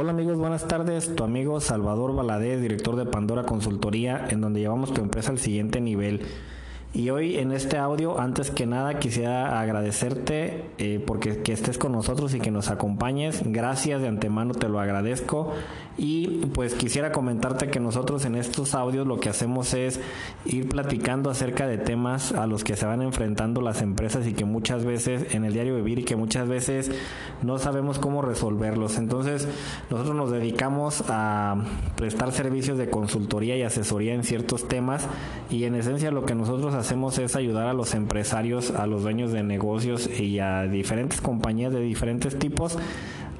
Hola amigos, buenas tardes. Tu amigo Salvador Valadez, director de Pandora Consultoría, en donde llevamos tu empresa al siguiente nivel. Y hoy en este audio, antes que nada, quisiera agradecerte eh, porque que estés con nosotros y que nos acompañes. Gracias de antemano, te lo agradezco. Y pues quisiera comentarte que nosotros en estos audios lo que hacemos es ir platicando acerca de temas a los que se van enfrentando las empresas y que muchas veces en el diario vivir y que muchas veces no sabemos cómo resolverlos. Entonces nosotros nos dedicamos a prestar servicios de consultoría y asesoría en ciertos temas y en esencia lo que nosotros hacemos es ayudar a los empresarios, a los dueños de negocios y a diferentes compañías de diferentes tipos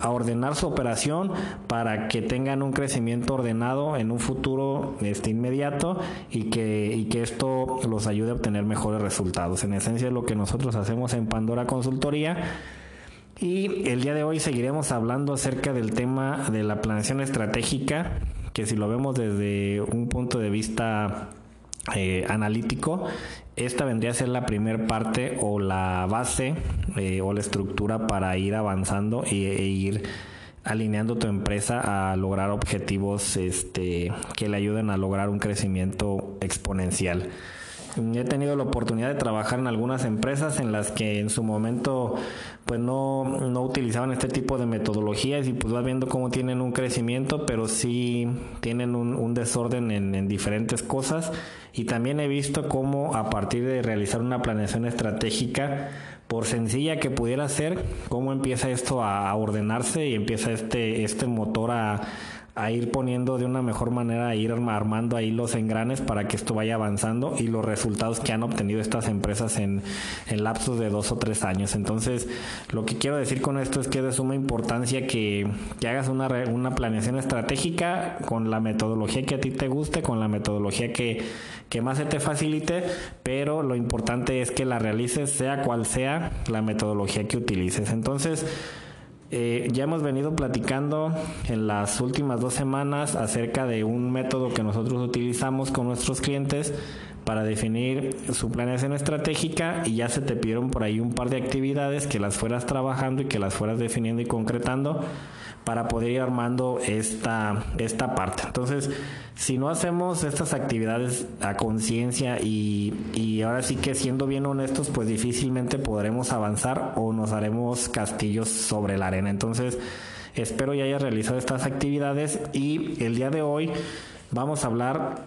a ordenar su operación para que tengan un crecimiento ordenado en un futuro este, inmediato y que, y que esto los ayude a obtener mejores resultados. En esencia es lo que nosotros hacemos en Pandora Consultoría. Y el día de hoy seguiremos hablando acerca del tema de la planeación estratégica, que si lo vemos desde un punto de vista eh, analítico, esta vendría a ser la primera parte o la base eh, o la estructura para ir avanzando e, e, ir alineando tu empresa a lograr objetivos este, que le ayuden a lograr un crecimiento exponencial. He tenido la oportunidad de trabajar en algunas empresas en las que en su momento pues no, no utilizaban este tipo de metodologías y pues vas viendo cómo tienen un crecimiento, pero sí tienen un, un desorden en, en, diferentes cosas. Y también he visto cómo a partir de realizar una planeación estratégica, por sencilla que pudiera ser, cómo empieza esto a, ordenarse y empieza este, este motor a a ir poniendo de una mejor manera, a ir armando ahí los engranes para que esto vaya avanzando y los resultados que han obtenido estas empresas en, en lapsos de dos o tres años. Entonces, lo que quiero decir con esto es que es de suma importancia que, que hagas una, una planeación estratégica con la metodología que a ti te guste, con la metodología que, que más se te facilite, pero lo importante es que la realices sea cual sea la metodología que utilices. Entonces, eh, ya hemos venido platicando en las últimas dos semanas acerca de un método que nosotros utilizamos con nuestros clientes para definir su planeación estratégica y ya se te pidieron por ahí un par de actividades que las fueras trabajando y que las fueras definiendo y concretando para poder ir armando esta, esta parte. Entonces, si no hacemos estas actividades a conciencia y, y ahora sí que siendo bien honestos, pues difícilmente podremos avanzar o nos haremos castillos sobre la arena. Entonces, espero ya hayas realizado estas actividades y el día de hoy vamos a hablar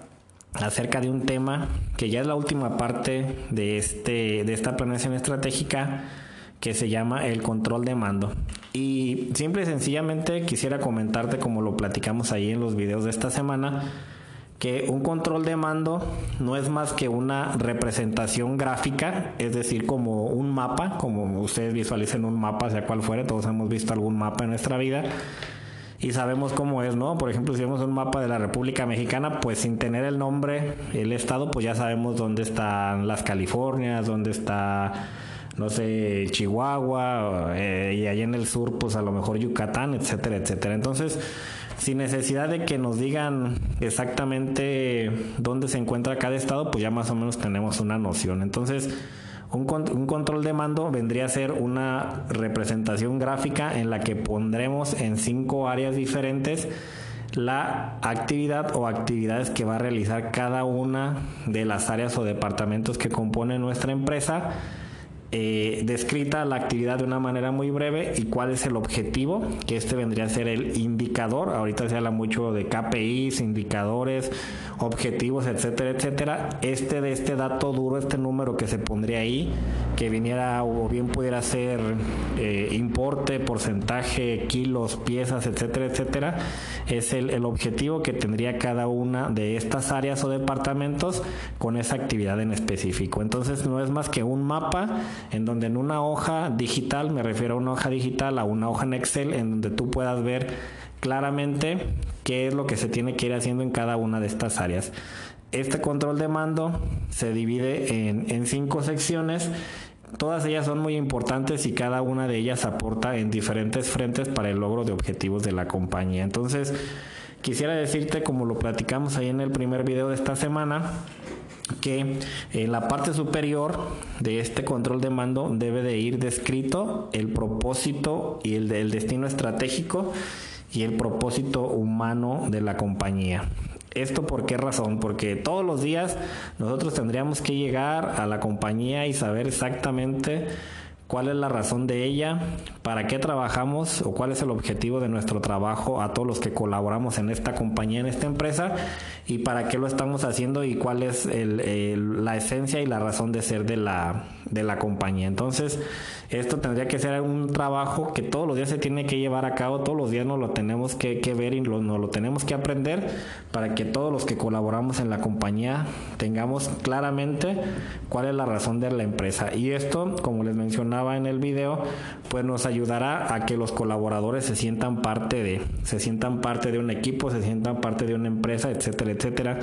acerca de un tema que ya es la última parte de, este, de esta planeación estratégica que se llama el control de mando. Y simple y sencillamente quisiera comentarte como lo platicamos ahí en los videos de esta semana, que un control de mando no es más que una representación gráfica, es decir, como un mapa, como ustedes visualicen un mapa, sea cual fuere, todos hemos visto algún mapa en nuestra vida y sabemos cómo es, ¿no? Por ejemplo, si vemos un mapa de la República Mexicana, pues sin tener el nombre, el estado, pues ya sabemos dónde están las Californias, dónde está no sé, Chihuahua, eh, y allá en el sur, pues a lo mejor Yucatán, etcétera, etcétera. Entonces, sin necesidad de que nos digan exactamente dónde se encuentra cada estado, pues ya más o menos tenemos una noción. Entonces, un, un, control de mando vendría a ser una representación gráfica en la que pondremos en cinco áreas diferentes la actividad o actividades que va a realizar cada una de las áreas o departamentos que compone nuestra empresa eh, descrita la actividad de una manera muy breve y cuál es el objetivo, que este vendría a ser el indicador. Ahorita se habla mucho de KPIs, indicadores, objetivos, etcétera, etcétera. Este de este dato duro, este número que se pondría ahí, que viniera o bien pudiera ser eh, importe, porcentaje, kilos, piezas, etcétera, etcétera, es el, el objetivo que tendría cada una de estas áreas o departamentos con esa actividad en específico. Entonces no es más que un mapa en donde en una hoja digital, me refiero a una hoja digital, a una hoja en Excel, en donde tú puedas ver claramente qué es lo que se tiene que ir haciendo en cada una de estas áreas. Este control de mando se divide en, en cinco secciones Todas ellas son muy importantes y cada una de ellas aporta en diferentes frentes para el logro de objetivos de la compañía. Entonces, quisiera decirte, como lo platicamos ahí en el primer video de esta semana, que en la parte superior de este control de mando debe de ir descrito el propósito y el, del destino estratégico y el propósito humano de la compañía. ¿Esto por qué razón? Porque todos los días nosotros tendríamos que llegar a la compañía y saber exactamente cuál es la razón de ella, para qué trabajamos o cuál es el objetivo de nuestro trabajo a todos los que colaboramos en esta compañía, en esta empresa y para qué lo estamos haciendo y cuál es la esencia y la razón de ser de la, de la compañía. Entonces, esto tendría que ser un trabajo que todos los días se tiene que llevar a cabo, todos los días nos lo tenemos que, ver y nos lo tenemos que aprender para que todos los que colaboramos en la compañía tengamos claramente cuál es la razón de la empresa. Y esto, como les mencionaba en el video, pues nos ayudará a que los colaboradores se sientan parte de, se sientan parte de un equipo, se sientan parte de una empresa, etcétera, etcétera.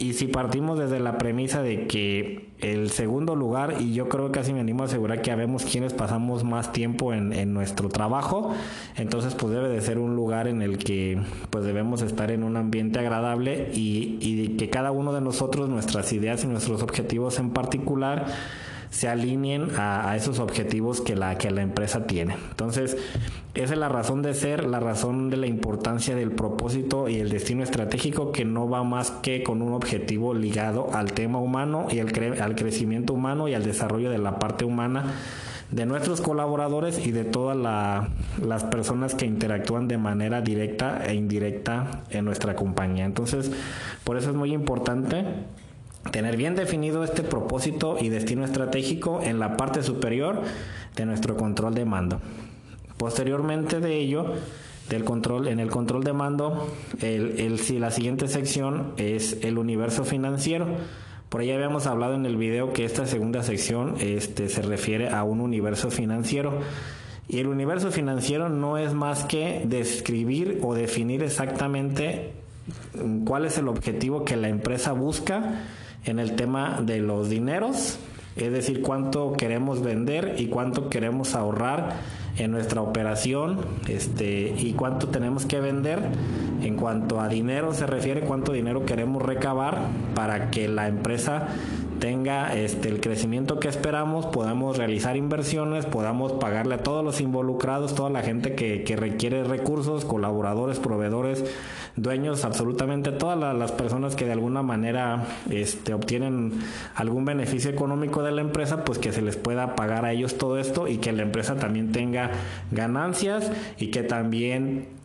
Y si partimos desde la premisa de que el segundo lugar, y yo creo que casi me animo a asegurar que habemos quienes pasamos más tiempo en, nuestro trabajo, entonces pues debe de ser un lugar en el que pues debemos estar en un ambiente agradable y, y que cada uno de nosotros, nuestras ideas y nuestros objetivos en particular, se alineen a, esos objetivos que la, que la empresa tiene. Entonces, esa es la razón de ser, la razón de la importancia del propósito y el destino estratégico que no va más que con un objetivo ligado al tema humano y al, al crecimiento humano y al desarrollo de la parte humana de nuestros colaboradores y de todas las personas que interactúan de manera directa e indirecta en nuestra compañía. Entonces, por eso es muy importante tener bien definido este propósito y destino estratégico en la parte superior de nuestro control de mando. Posteriormente de ello, del control, en el control de mando, el, si la siguiente sección es el universo financiero. Por ahí habíamos hablado en el video que esta segunda sección este, se refiere a un universo financiero. Y el universo financiero no es más que describir o definir exactamente cuál es el objetivo que la empresa busca en el tema de los dineros, es decir, cuánto queremos vender y cuánto queremos ahorrar en nuestra operación este, y cuánto tenemos que vender. En cuanto a dinero se refiere, cuánto dinero queremos recabar para que la empresa tenga este, el crecimiento que esperamos, podamos realizar inversiones, podamos pagarle a todos los involucrados, toda la gente que, que requiere recursos, colaboradores, proveedores, dueños, absolutamente todas las personas que de alguna manera este, obtienen algún beneficio económico de la empresa, pues que se les pueda pagar a ellos todo esto y que la empresa también tenga ganancias y que también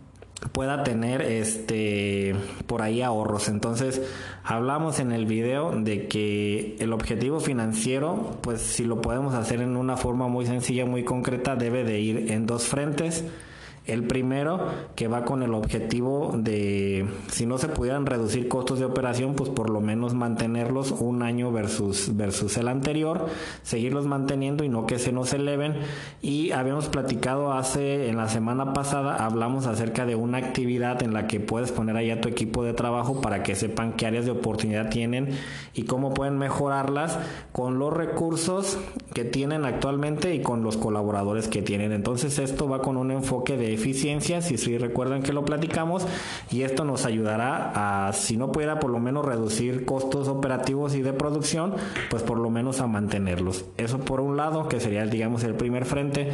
pueda tener este por ahí ahorros. Entonces, hablamos en el video de que el objetivo financiero, pues si lo podemos hacer en una forma muy sencilla, muy concreta, debe de ir en dos frentes. El primero, que va con el objetivo de, si no se pudieran reducir costos de operación, pues por lo menos mantenerlos un año versus, versus el anterior, seguirlos manteniendo y no que se nos eleven. Y habíamos platicado hace, en la semana pasada, hablamos acerca de una actividad en la que puedes poner ahí a tu equipo de trabajo para que sepan qué áreas de oportunidad tienen y cómo pueden mejorarlas con los recursos que tienen actualmente y con los colaboradores que tienen. Entonces esto va con un enfoque de eficiencias y si recuerdan que lo platicamos y esto nos ayudará a, si no pudiera por lo menos reducir costos operativos y de producción, pues por lo menos a mantenerlos. Eso por un lado, que sería digamos el primer frente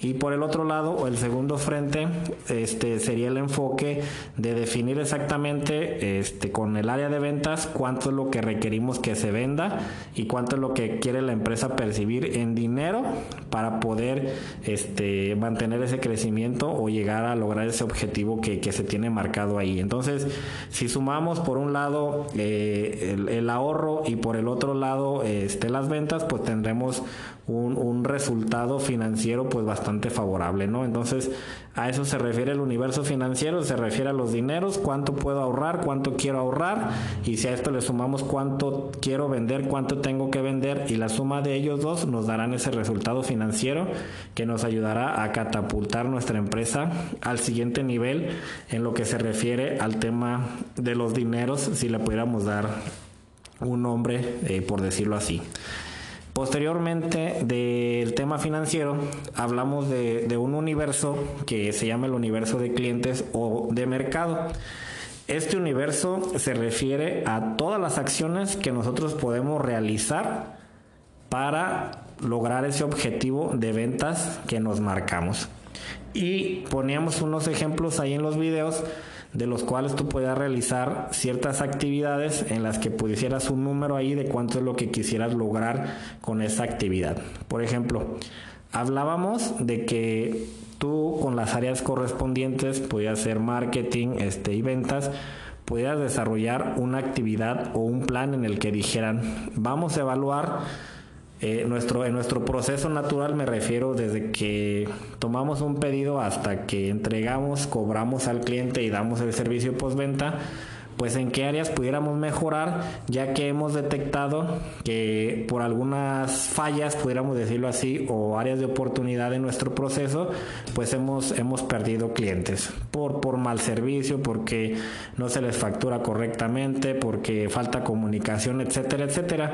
y por el otro lado o el segundo frente, este sería el enfoque de definir exactamente este con el área de ventas cuánto es lo que requerimos que se venda y cuánto es lo que quiere la empresa percibir en dinero para poder este mantener ese crecimiento llegar a lograr ese objetivo que, se tiene marcado ahí. Entonces, si sumamos por un lado eh, el, ahorro y por el otro lado este, las ventas, pues tendremos un, un, resultado financiero pues bastante favorable, ¿no? Entonces, a eso se refiere el universo financiero, se refiere a los dineros, cuánto puedo ahorrar, cuánto quiero ahorrar, y si a esto le sumamos cuánto quiero vender, cuánto tengo que vender, y la suma de ellos dos nos darán ese resultado financiero que nos ayudará a catapultar nuestra empresa al siguiente nivel en lo que se refiere al tema de los dineros, si le pudiéramos dar un nombre, eh, por decirlo así. Posteriormente del tema financiero, hablamos de, un universo que se llama el universo de clientes o de mercado. Este universo se refiere a todas las acciones que nosotros podemos realizar para lograr ese objetivo de ventas que nos marcamos. Y poníamos unos ejemplos ahí en los videos de los cuales tú puedas realizar ciertas actividades en las que pusieras un número ahí de cuánto es lo que quisieras lograr con esa actividad. Por ejemplo, hablábamos de que tú con las áreas correspondientes podías hacer marketing este, y ventas, pudieras desarrollar una actividad o un plan en el que dijeran, vamos a evaluar eh, nuestro, en nuestro proceso natural me refiero desde que tomamos un pedido hasta que entregamos, cobramos al cliente y damos el servicio postventa pues en qué áreas pudiéramos mejorar, ya que hemos detectado que por algunas fallas, pudiéramos decirlo así, o áreas de oportunidad en nuestro proceso, pues hemos, hemos perdido clientes por, por mal servicio, porque no se les factura correctamente, porque falta comunicación, etcétera, etcétera.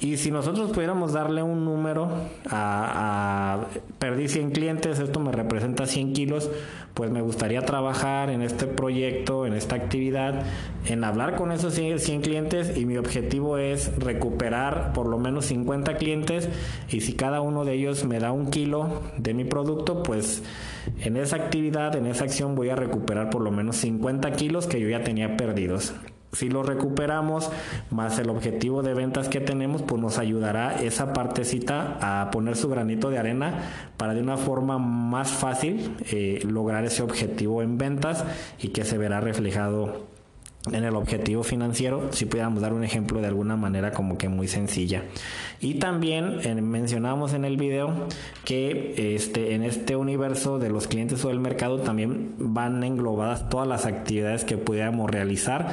Y si nosotros pudiéramos darle un número a, a perdí 100 clientes, esto me representa 100 kilos, pues me gustaría trabajar en este proyecto, en esta actividad, en hablar con esos 100 clientes y mi objetivo es recuperar por lo menos 50 clientes y si cada uno de ellos me da un kilo de mi producto, pues en esa actividad, en esa acción voy a recuperar por lo menos 50 kilos que yo ya tenía perdidos. Si lo recuperamos, más el objetivo de ventas que tenemos, pues nos ayudará esa partecita a poner su granito de arena para de una forma más fácil eh, lograr ese objetivo en ventas y que se verá reflejado en el objetivo financiero, si pudiéramos dar un ejemplo de alguna manera como que muy sencilla. Y también eh, mencionamos en el video que este, en este universo de los clientes o del mercado también van englobadas todas las actividades que pudiéramos realizar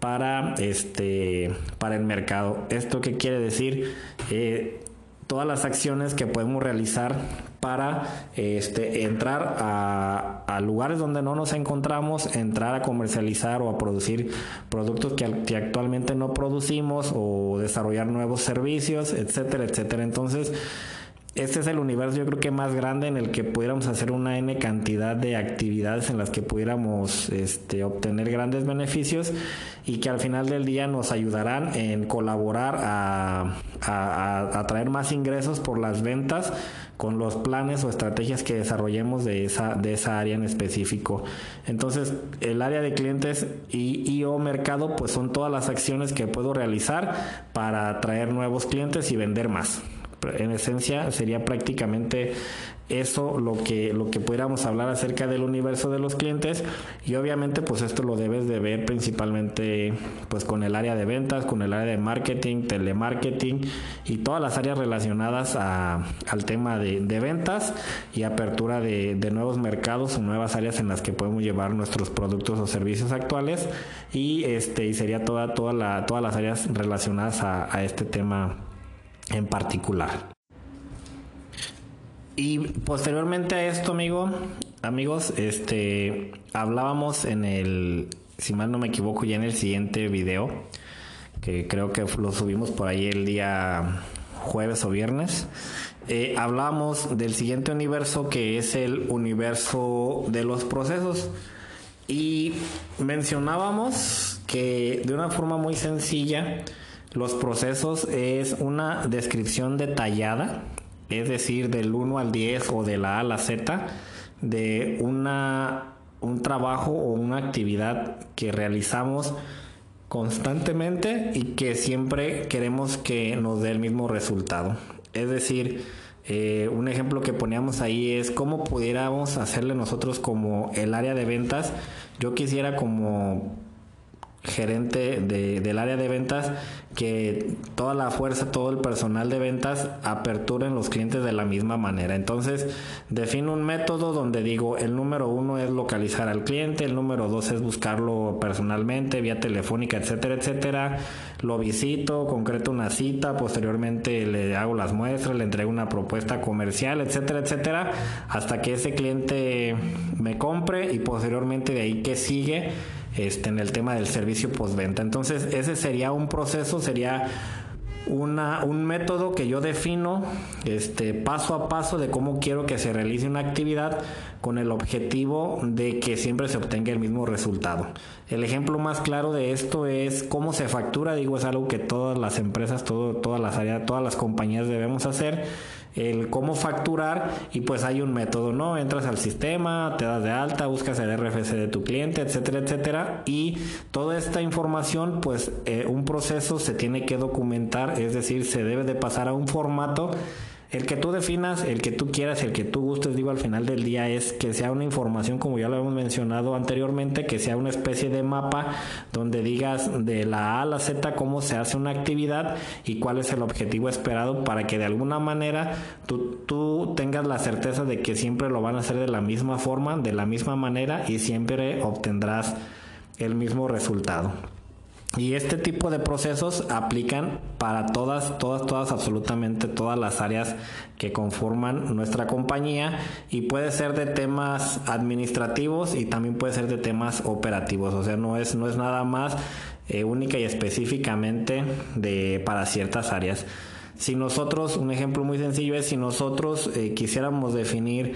para este para el mercado. ¿Esto qué quiere decir? Eh, todas las acciones que podemos realizar para este, entrar a, lugares donde no nos encontramos, entrar a comercializar o a producir productos que, que, actualmente no producimos o desarrollar nuevos servicios, etcétera, etcétera. Entonces, este es el universo yo creo que más grande en el que pudiéramos hacer una n cantidad de actividades en las que pudiéramos este, obtener grandes beneficios y que al final del día nos ayudarán en colaborar a, a, traer más ingresos por las ventas con los planes o estrategias que desarrollemos de esa, de esa área en específico. Entonces, el área de clientes y, y, o mercado, pues son todas las acciones que puedo realizar para atraer nuevos clientes y vender más en esencia sería prácticamente eso lo que lo que pudiéramos hablar acerca del universo de los clientes. Y obviamente pues esto lo debes de ver principalmente pues con el área de ventas con el área de marketing telemarketing y todas las áreas relacionadas al tema de, ventas y apertura de, nuevos mercados o nuevas áreas en las que podemos llevar nuestros productos o servicios actuales. Y este y sería toda toda la todas las áreas relacionadas a este tema en particular. Y posteriormente a esto, amigo, amigos, este hablábamos en el, si mal no me equivoco, ya en el siguiente video, que creo que lo subimos por ahí el día jueves o viernes. Eh, hablábamos del siguiente universo que es el universo de los procesos. Y mencionábamos que de una forma muy sencilla, los procesos es una descripción detallada, es decir, del 1 al 10 o de la A a la Z, de una, un trabajo o una actividad que realizamos constantemente y que siempre queremos que nos dé el mismo resultado. Es decir, eh, un ejemplo que poníamos ahí es cómo pudiéramos hacerle nosotros como el área de ventas. Yo quisiera como gerente de, del área de ventas que toda la fuerza, todo el personal de ventas aperturen los clientes de la misma manera. Entonces, defino un método donde digo, el número uno es localizar al cliente, el número dos es buscarlo personalmente, vía telefónica, etcétera, etcétera. Lo visito, concreto una cita, posteriormente le hago las muestras, le entrego una propuesta comercial, etcétera, etcétera, hasta que ese cliente me compre y posteriormente de ahí que sigue este, en el tema del servicio postventa. Entonces, ese sería un proceso, sería una, un método que yo defino este, paso a paso de cómo quiero que se realice una actividad con el objetivo de que siempre se obtenga el mismo resultado. El ejemplo más claro de esto es cómo se factura, digo, es algo que todas las empresas, todo, todas las áreas, todas las compañías debemos hacer el cómo facturar y pues hay un método, ¿no? Entras al sistema, te das de alta, buscas el RFC de tu cliente, etcétera, etcétera. Y toda esta información, pues eh, un proceso se tiene que documentar, es decir, se debe de pasar a un formato el que tú definas, el que tú quieras, el que tú gustes, digo, al final del día es que sea una información, como ya lo hemos mencionado anteriormente, que sea una especie de mapa donde digas de la A a la Z cómo se hace una actividad y cuál es el objetivo esperado para que de alguna manera tú, tú tengas la certeza de que siempre lo van a hacer de la misma forma, de la misma manera y siempre obtendrás el mismo resultado. Y este tipo de procesos aplican para todas, todas, todas, absolutamente todas las áreas que conforman nuestra compañía y puede ser de temas administrativos y también puede ser de temas operativos. O sea, no es, no es nada más eh, única y específicamente de, para ciertas áreas. Si nosotros, un ejemplo muy sencillo es si nosotros eh, quisiéramos definir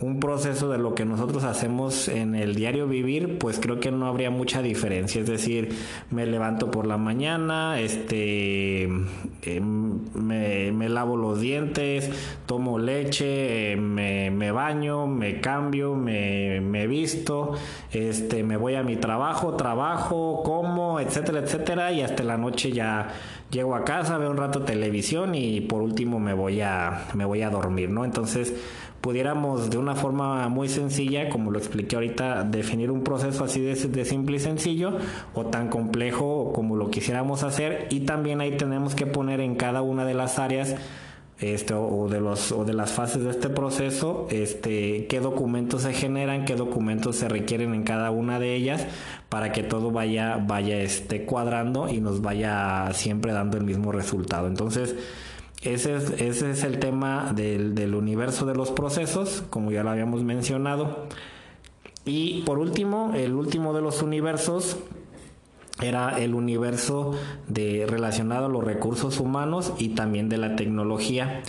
un proceso de lo que nosotros hacemos en el diario vivir, pues creo que no habría mucha diferencia. Es decir, me levanto por la mañana, este, em, me, lavo los dientes, tomo leche, me, me baño, me cambio, me, me, visto, este, me voy a mi trabajo, trabajo, como, etcétera, etcétera, y hasta la noche ya llego a casa, veo un rato televisión y por último me voy a, me voy a dormir, ¿no? Entonces, pudiéramos de una forma muy sencilla, como lo expliqué ahorita, definir un proceso así de, simple y sencillo o tan complejo como lo quisiéramos hacer y también ahí tenemos que poner en cada una de las áreas este, o, de los, o de las fases de este proceso, este, qué documentos se generan, qué documentos se requieren en cada una de ellas para que todo vaya, vaya este, cuadrando y nos vaya siempre dando el mismo resultado. Entonces, ese es, ese es el tema del, del universo de los procesos, como ya lo habíamos mencionado. Y por último, el último de los universos era el universo de relacionado a los recursos humanos y también de la tecnología.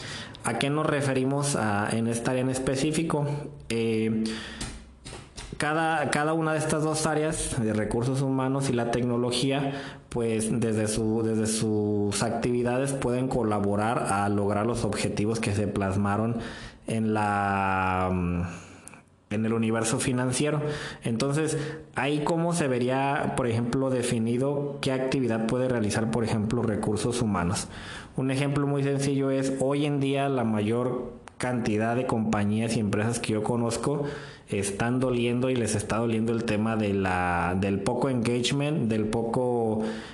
¿A qué nos referimos en esta área en específico? Eh, cada, cada una de estas dos áreas de recursos humanos y la tecnología, pues desde, su, desde sus actividades pueden colaborar a lograr los objetivos que se plasmaron en la mm, en el universo financiero. Entonces, ahí cómo se vería, por ejemplo, definido qué actividad puede realizar, por ejemplo, recursos humanos. Un ejemplo muy sencillo es, hoy en día la mayor cantidad de compañías y empresas que yo conozco están doliendo y les está doliendo el tema de la, del poco engagement, del poco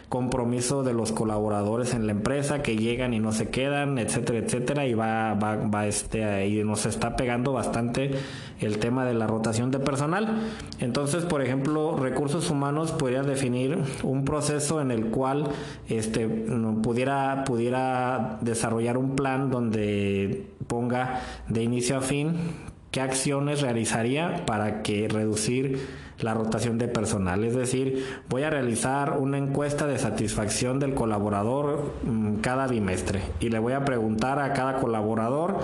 compromiso de los colaboradores en la empresa que llegan y no se quedan, etcétera, etcétera, y va, va, va este, y nos está pegando bastante el tema de la rotación de personal. Entonces, por ejemplo, recursos humanos podría definir un proceso en el cual este, pudiera, pudiera desarrollar un plan donde ponga de inicio a fin qué acciones realizaría para que reducir la rotación de personal. Es decir, voy a realizar una encuesta de satisfacción del colaborador mm, cada bimestre y le voy a preguntar a cada colaborador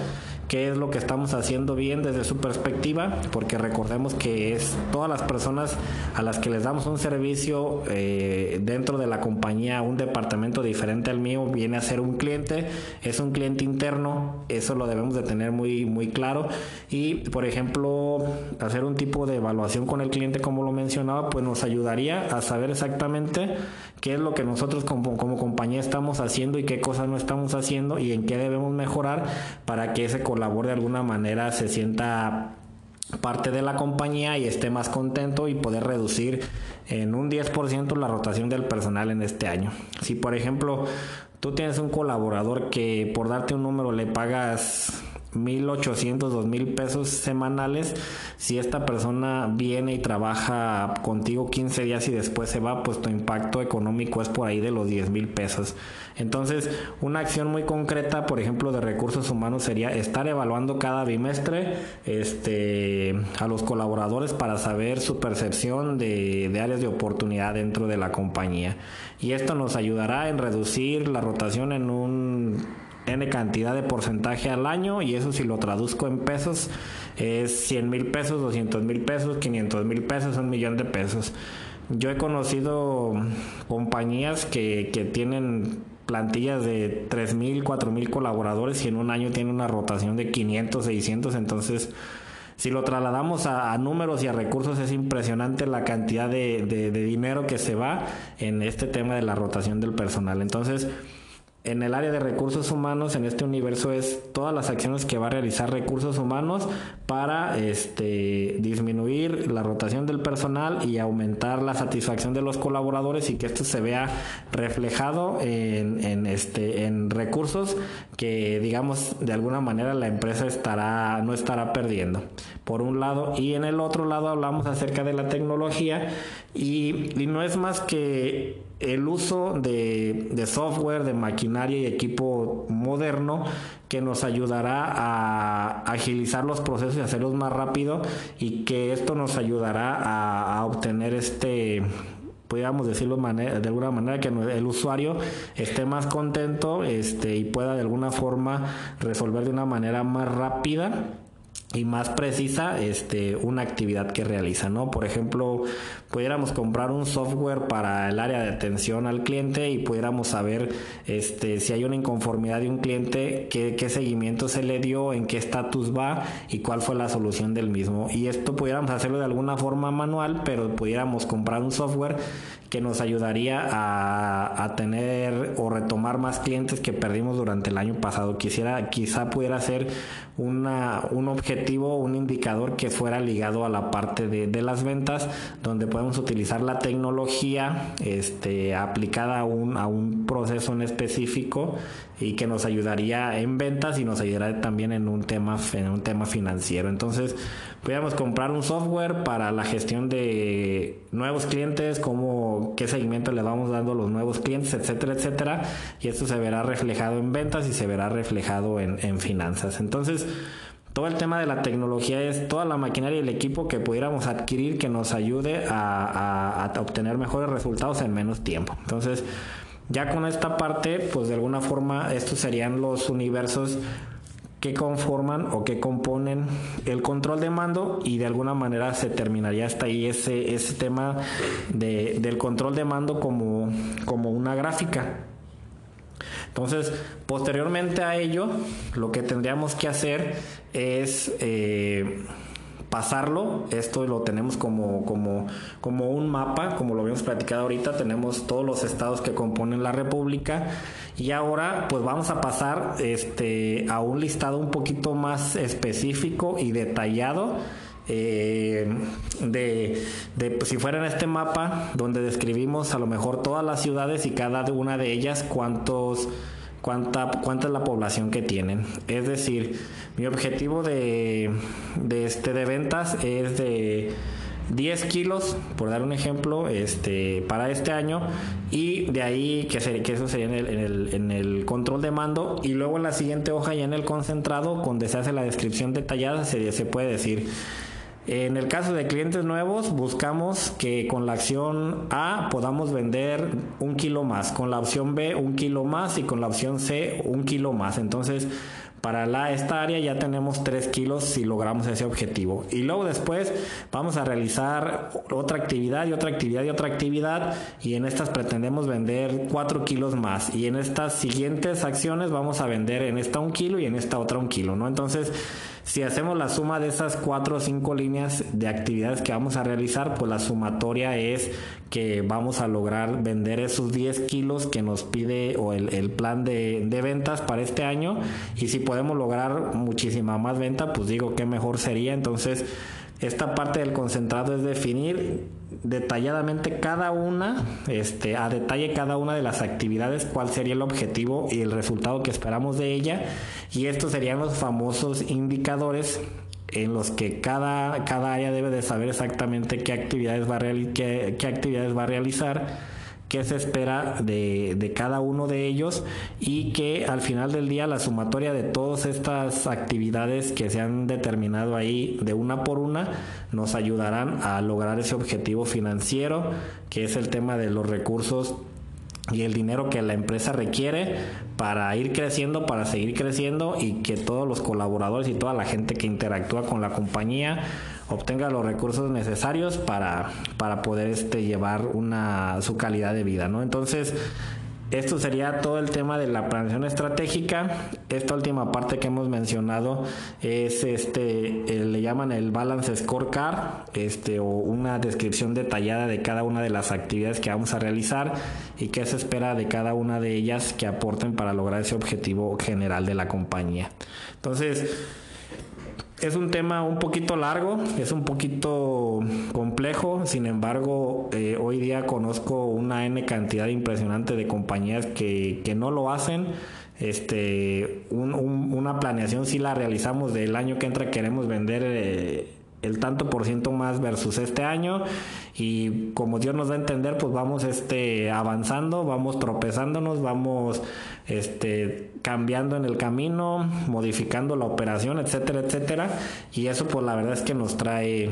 qué es lo que estamos haciendo bien desde su perspectiva, porque recordemos que es todas las personas a las que les damos un servicio eh, dentro de la compañía, un departamento diferente al mío, viene a ser un cliente, es un cliente interno, eso lo debemos de tener muy, muy claro y, por ejemplo, hacer un tipo de evaluación con el cliente como lo mencionaba, pues nos ayudaría a saber exactamente qué es lo que nosotros como, compañía estamos haciendo y qué cosas no estamos haciendo y en qué debemos mejorar para que ese colabor de alguna manera se sienta parte de la compañía y esté más contento y poder reducir en un 10% la rotación del personal en este año. Si por ejemplo tú tienes un colaborador que por darte un número le pagas 1.800, 2.000 pesos semanales. Si esta persona viene y trabaja contigo 15 días y después se va, pues tu impacto económico es por ahí de los 10.000 pesos. Entonces, una acción muy concreta, por ejemplo, de recursos humanos sería estar evaluando cada bimestre este, a los colaboradores para saber su percepción de, de áreas de oportunidad dentro de la compañía. Y esto nos ayudará en reducir la rotación en un N cantidad de porcentaje al año y eso si lo traduzco en pesos es 100 mil pesos, 200 mil pesos, 500 mil pesos, un millón de pesos. Yo he conocido compañías que, que tienen plantillas de 3.000, 4.000 colaboradores y en un año tiene una rotación de 500, 600, entonces si lo trasladamos a, números y a recursos es impresionante la cantidad de, de dinero que se va en este tema de la rotación del personal. Entonces, en el área de recursos humanos en este universo es todas las acciones que va a realizar recursos humanos para este, disminuir la rotación del personal y aumentar la satisfacción de los colaboradores y que esto se vea reflejado en, en, este, en recursos que digamos de alguna manera la empresa estará, no estará perdiendo por un lado. Y en el otro lado hablamos acerca de la tecnología y, y no es más que el uso de, software, de maquinaria y equipo moderno que nos ayudará a agilizar los procesos y hacerlos más rápido y que esto nos ayudará a, obtener este podríamos decirlo de alguna manera que el usuario esté más contento este y pueda de alguna forma resolver de una manera más rápida y más precisa este, una actividad que realiza, ¿no? Por ejemplo, pudiéramos comprar un software para el área de atención al cliente y pudiéramos saber este, si hay una inconformidad de un cliente, qué, qué seguimiento se le dio, en qué estatus va y cuál fue la solución del mismo. Y esto pudiéramos hacerlo de alguna forma manual, pero pudiéramos comprar un software que nos ayudaría a, a, tener o retomar más clientes que perdimos durante el año pasado. Quisiera, quizá pudiera ser una, un un indicador que fuera ligado a la parte de, las ventas, donde podemos utilizar la tecnología este, aplicada a un, a un proceso en específico y que nos ayudaría en ventas y nos ayudaría también en un tema, en un tema financiero. Entonces, podríamos comprar un software para la gestión de nuevos clientes, cómo, qué seguimiento le vamos dando a los nuevos clientes, etcétera, etcétera. Y esto se verá reflejado en ventas y se verá reflejado en, en finanzas. Entonces, todo el tema de la tecnología es toda la maquinaria y el equipo que pudiéramos adquirir que nos ayude a, obtener mejores resultados en menos tiempo. Entonces, ya con esta parte, pues de alguna forma estos serían los universos que conforman o que componen el control de mando y de alguna manera se terminaría hasta ahí ese, tema de, del control de mando como una gráfica. Entonces, posteriormente a ello, lo que tendríamos que hacer es eh, pasarlo. Esto lo tenemos como, como, como un mapa, como lo habíamos platicado ahorita, tenemos todos los estados que componen la República. Y ahora pues vamos a pasar este, a un listado un poquito más específico y detallado. Eh, de, de pues, si fuera en este mapa donde describimos a lo mejor todas las ciudades y cada una de ellas cuántos cuánta, cuánta es la población que tienen. Es decir, mi objetivo de, de, este, de ventas es de 10 kilos, por dar un ejemplo, este, para este año, y de ahí que, que eso sería en el, en, el, en el, control de mando, y luego en la siguiente hoja, ya en el concentrado, donde se hace la descripción detallada, se, se puede decir en el caso de clientes nuevos, buscamos que con la acción A podamos vender un kilo más, con la opción B un kilo más y con la opción C un kilo más. Entonces, para la, esta área ya tenemos 3 kilos si logramos ese objetivo. Y luego después vamos a realizar otra actividad y otra actividad y otra actividad y en estas pretendemos vender 4 kilos más. Y en estas siguientes acciones vamos a vender en esta un kilo y en esta otra un kilo, ¿no? Entonces, si hacemos la suma de esas cuatro o cinco líneas de actividades que vamos a realizar, pues la sumatoria es que vamos a lograr vender esos 10 kilos que nos pide o el, plan de, de, ventas para este año. Y si podemos lograr muchísima más venta, pues digo que mejor sería. Entonces, esta parte del concentrado es definir detalladamente cada una, este, a detalle cada una de las actividades, cuál sería el objetivo y el resultado que esperamos de ella. Y estos serían los famosos indicadores en los que cada, cada área debe de saber exactamente qué actividades va a, qué, qué actividades va a realizar qué se espera de, de, cada uno de ellos y que al final del día la sumatoria de todas estas actividades que se han determinado ahí de una por una nos ayudarán a lograr ese objetivo financiero que es el tema de los recursos y el dinero que la empresa requiere para ir creciendo, para seguir creciendo y que todos los colaboradores y toda la gente que interactúa con la compañía obtenga los recursos necesarios para, para poder este, llevar una, su calidad de vida, ¿no? Entonces, esto sería todo el tema de la planeación estratégica. Esta última parte que hemos mencionado es este, le llaman el balance scorecard, este, o una descripción detallada de cada una de las actividades que vamos a realizar y qué se espera de cada una de ellas que aporten para lograr ese objetivo general de la compañía. Entonces, es un tema un poquito largo, es un poquito complejo, sin embargo, eh, hoy día conozco una N cantidad impresionante de compañías que, que no lo hacen. Este, una planeación si la realizamos del año que entra, queremos vender eh, el tanto por ciento más versus este año. Y como Dios nos da a entender pues vamos este avanzando vamos tropezándonos vamos este cambiando en el camino modificando la operación etcétera etcétera. Y eso pues la verdad es que nos trae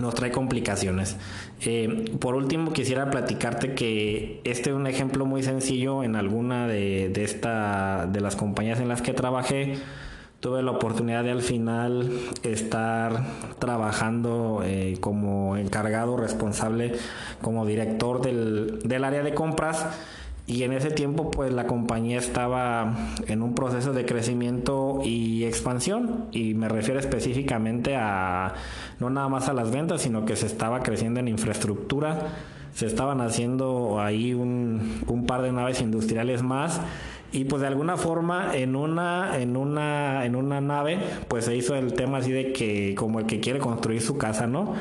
nos trae complicaciones. Eh, por último, quisiera platicarte que este es un ejemplo muy sencillo en alguna de, de, esta, de las compañías en las que trabajé tuve la oportunidad de al final estar trabajando eh, como encargado responsable, como director del, del área de compras. Y en ese tiempo pues la compañía estaba en un proceso de crecimiento y expansión. Y me refiero específicamente a no nada más a las ventas sino que se estaba creciendo en infraestructura. Se estaban haciendo ahí un, un par de naves industriales más y pues de alguna forma en una en una en una nave pues se hizo el tema así de que como el que quiere construir su casa no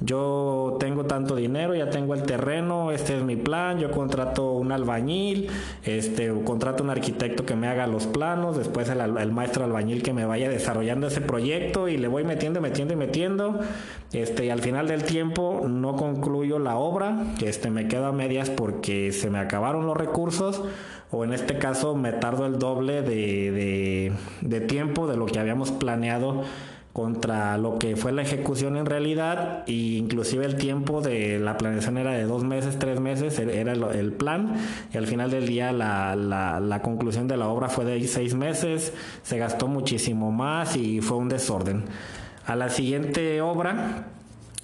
yo tengo tanto dinero, ya tengo el terreno, este es mi plan, yo contrato un albañil, este, contrato un arquitecto que me haga los planos, después el, el, maestro albañil que me vaya desarrollando ese proyecto y le voy metiendo, metiendo y metiendo, este, y al final del tiempo no concluyo la obra, este, me quedo a medias porque se me acabaron los recursos, o en este caso me tardo el doble de, de, tiempo de lo que habíamos planeado contra lo que fue la ejecución en realidad e inclusive el tiempo de la planeación era de dos meses, tres meses, era el, plan y al final del día la, la, conclusión de la obra fue de seis meses, se gastó muchísimo más y fue un desorden. A la siguiente obra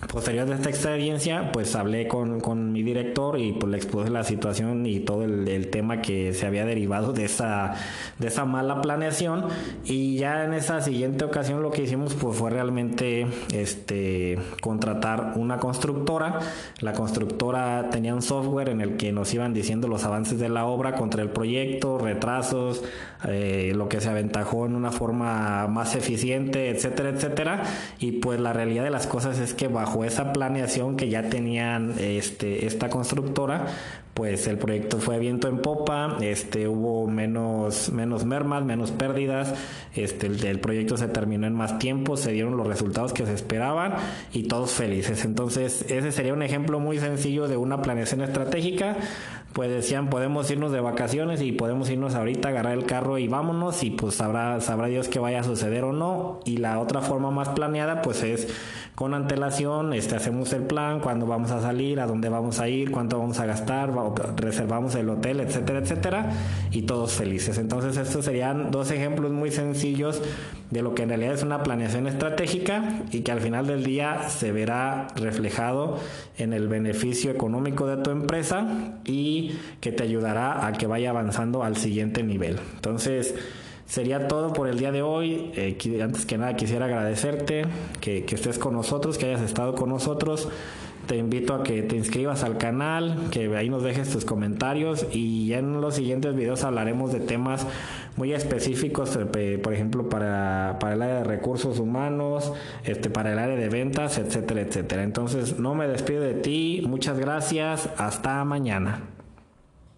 Posterior de esta experiencia, pues hablé con, con, mi director y pues le expuse la situación y todo el, el, tema que se había derivado de esa, de esa mala planeación. Y ya en esa siguiente ocasión lo que hicimos pues fue realmente este, contratar una constructora. La constructora tenía un software en el que nos iban diciendo los avances de la obra contra el proyecto, retrasos, eh, lo que se aventajó en una forma más eficiente, etcétera, etcétera. Y pues la realidad de las cosas es que bajo bajo esa planeación que ya tenían este, esta constructora, pues el proyecto fue viento en popa, este, hubo menos, menos mermas, menos pérdidas, este, el, proyecto se terminó en más tiempo, se dieron los resultados que se esperaban y todos felices. Entonces, ese sería un ejemplo muy sencillo de una planeación estratégica pues decían podemos irnos de vacaciones y podemos irnos ahorita, agarrar el carro y vámonos y pues sabrá, sabrá Dios que vaya a suceder o no. Y la otra forma más planeada pues es con antelación, este, hacemos el plan, cuándo vamos a salir, a dónde vamos a ir, cuánto vamos a gastar, reservamos el hotel, etcétera, etcétera, y todos felices. Entonces estos serían dos ejemplos muy sencillos de lo que en realidad es una planeación estratégica y que al final del día se verá reflejado en el beneficio económico de tu empresa y que te ayudará a que vaya avanzando al siguiente nivel. Entonces, Sería todo por el día de hoy. Eh, antes que nada quisiera agradecerte que, que estés con nosotros, que hayas estado con nosotros te invito a que te inscribas al canal, que ahí nos dejes tus comentarios y ya en los siguientes videos hablaremos de temas muy específicos, eh, por ejemplo, para, para el área de recursos humanos, este, para el área de ventas, etcétera, etcétera. Entonces, no me despido de ti, muchas gracias, hasta mañana.